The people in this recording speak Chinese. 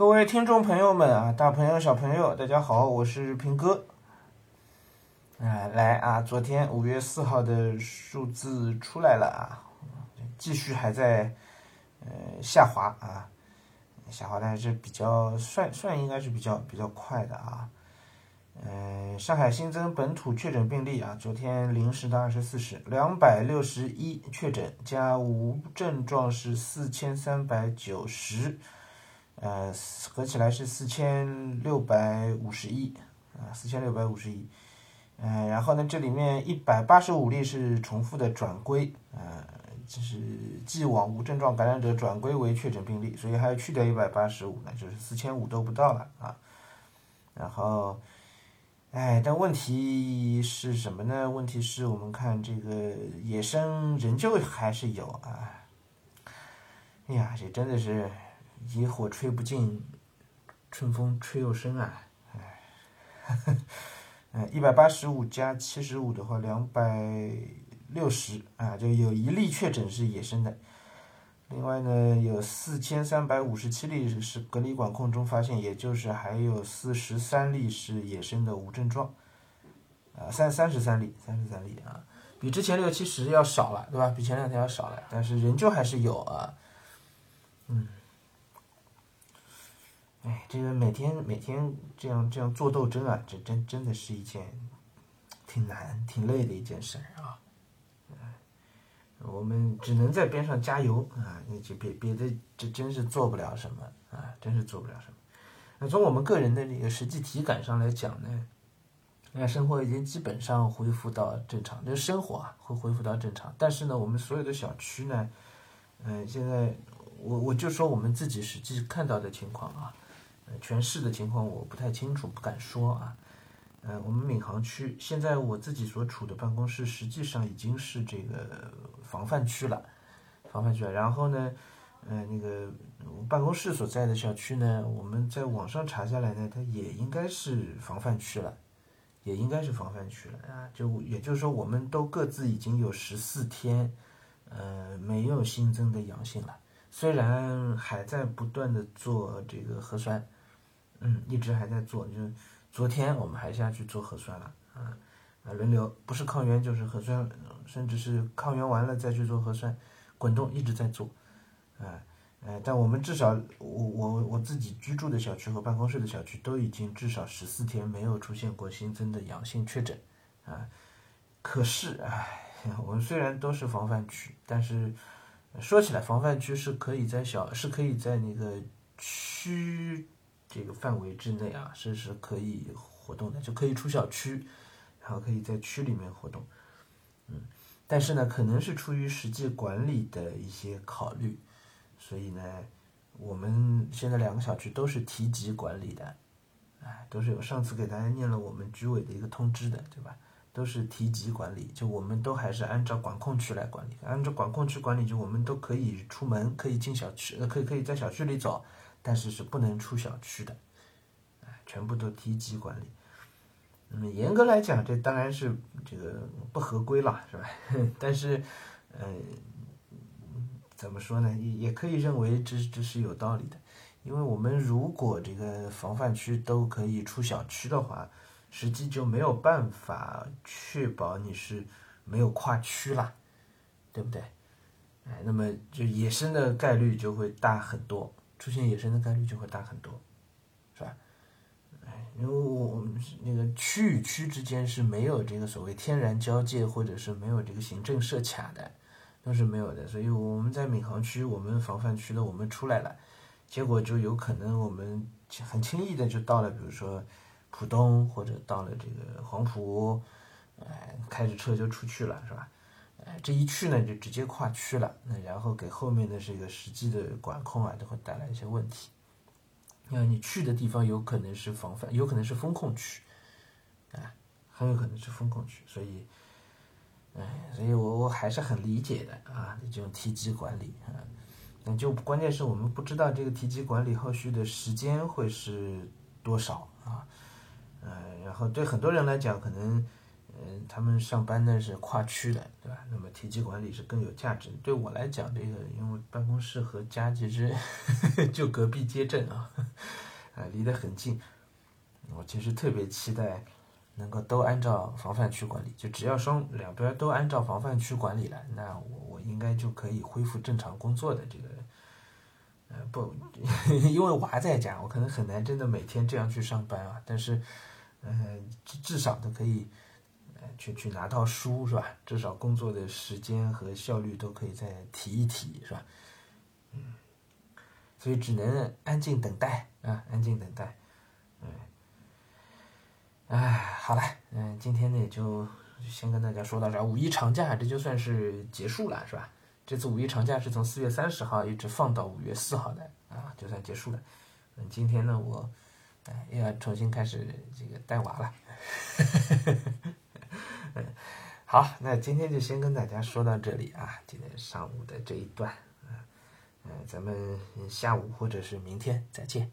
各位听众朋友们啊，大朋友小朋友，大家好，我是平哥。啊，来啊，昨天五月四号的数字出来了啊，继续还在呃下滑啊，下滑，但是比较算算应该是比较比较快的啊。嗯，上海新增本土确诊病例啊，昨天零时到二十四时，两百六十一确诊加无症状是四千三百九十，呃，合起来是四千六百五十一啊，四千六百五十一。嗯，然后呢，这里面一百八十五例是重复的转归，呃，就是既往无症状感染者转归为确诊病例，所以还要去掉一百八十五呢，就是四千五都不到了啊。然后。哎，但问题是什么呢？问题是我们看这个野生仍旧还是有啊。哎呀，这真的是野火吹不尽，春风吹又生啊！哎，嗯，一百八十五加七十五的话，两百六十啊，就有一例确诊是野生的。另外呢，有四千三百五十七例是隔离管控中发现，也就是还有四十三例是野生的无症状，啊，三三十三例，三十三例啊，比之前六七十要少了，对吧？比前两天要少了，但是仍旧还是有啊，嗯，这个每天每天这样这样做斗争啊，这真真的是一件挺难、挺累的一件事儿啊。我们只能在边上加油啊！你就别别的，这真是做不了什么啊！真是做不了什么。那从我们个人的那个实际体感上来讲呢，那生活已经基本上恢复到正常，就是生活啊会恢复到正常。但是呢，我们所有的小区呢，嗯，现在我我就说我们自己实际看到的情况啊，全市的情况我不太清楚，不敢说啊。呃，我们闵行区现在我自己所处的办公室实际上已经是这个防范区了，防范区了。然后呢，呃，那个办公室所在的小区呢，我们在网上查下来呢，它也应该是防范区了，也应该是防范区了啊。就也就是说，我们都各自已经有十四天，呃，没有新增的阳性了。虽然还在不断的做这个核酸，嗯，一直还在做，就是。昨天我们还下去做核酸了，啊，啊轮流，不是抗原就是核酸，甚至是抗原完了再去做核酸，滚动一直在做，啊，呃，但我们至少我我我自己居住的小区和办公室的小区都已经至少十四天没有出现过新增的阳性确诊，啊，可是唉，我们虽然都是防范区，但是说起来防范区是可以在小是可以在那个区。这个范围之内啊，是是可以活动的，就可以出小区，然后可以在区里面活动，嗯，但是呢，可能是出于实际管理的一些考虑，所以呢，我们现在两个小区都是提级管理的，哎，都是有上次给大家念了我们居委的一个通知的，对吧？都是提级管理，就我们都还是按照管控区来管理，按照管控区管理，就我们都可以出门，可以进小区，呃，可以可以在小区里走。但是是不能出小区的，啊全部都提级管理。那么严格来讲，这当然是这个不合规了，是吧？但是，呃，怎么说呢？也也可以认为这这是有道理的，因为我们如果这个防范区都可以出小区的话，实际就没有办法确保你是没有跨区了，对不对？哎，那么就野生的概率就会大很多。出现野生的概率就会大很多，是吧？哎，因为我们那个区与区之间是没有这个所谓天然交界，或者是没有这个行政设卡的，都是没有的。所以我们在闵行区，我们防范区的我们出来了，结果就有可能我们很轻易的就到了，比如说浦东或者到了这个黄埔，哎，开着车就出去了，是吧？哎，这一去呢，就直接跨区了，那然后给后面的这个实际的管控啊，都会带来一些问题。因为你去的地方有可能是防范，有可能是风控区，啊，很有可能是风控区，所以，哎，所以我我还是很理解的啊，这种提级管理啊，那就关键是我们不知道这个提级管理后续的时间会是多少啊，呃，然后对很多人来讲，可能。嗯，他们上班呢是跨区的，对吧？那么体积管理是更有价值。对我来讲，这个因为办公室和家其实 就隔壁街镇啊，呃，离得很近。我其实特别期待能够都按照防范区管理，就只要双两边都按照防范区管理了，那我我应该就可以恢复正常工作的这个。呃，不，因为娃在家，我可能很难真的每天这样去上班啊。但是，呃，至至少都可以，去去拿到书是吧？至少工作的时间和效率都可以再提一提是吧？嗯，所以只能安静等待啊，安静等待。嗯，哎，好了，嗯，今天呢也就先跟大家说到这儿。五一长假这就算是结束了是吧？这次五一长假是从四月三十号一直放到五月四号的啊，就算结束了。嗯，今天呢，我哎又要重新开始这个带娃了。嗯，好，那今天就先跟大家说到这里啊，今天上午的这一段，嗯，咱们下午或者是明天再见。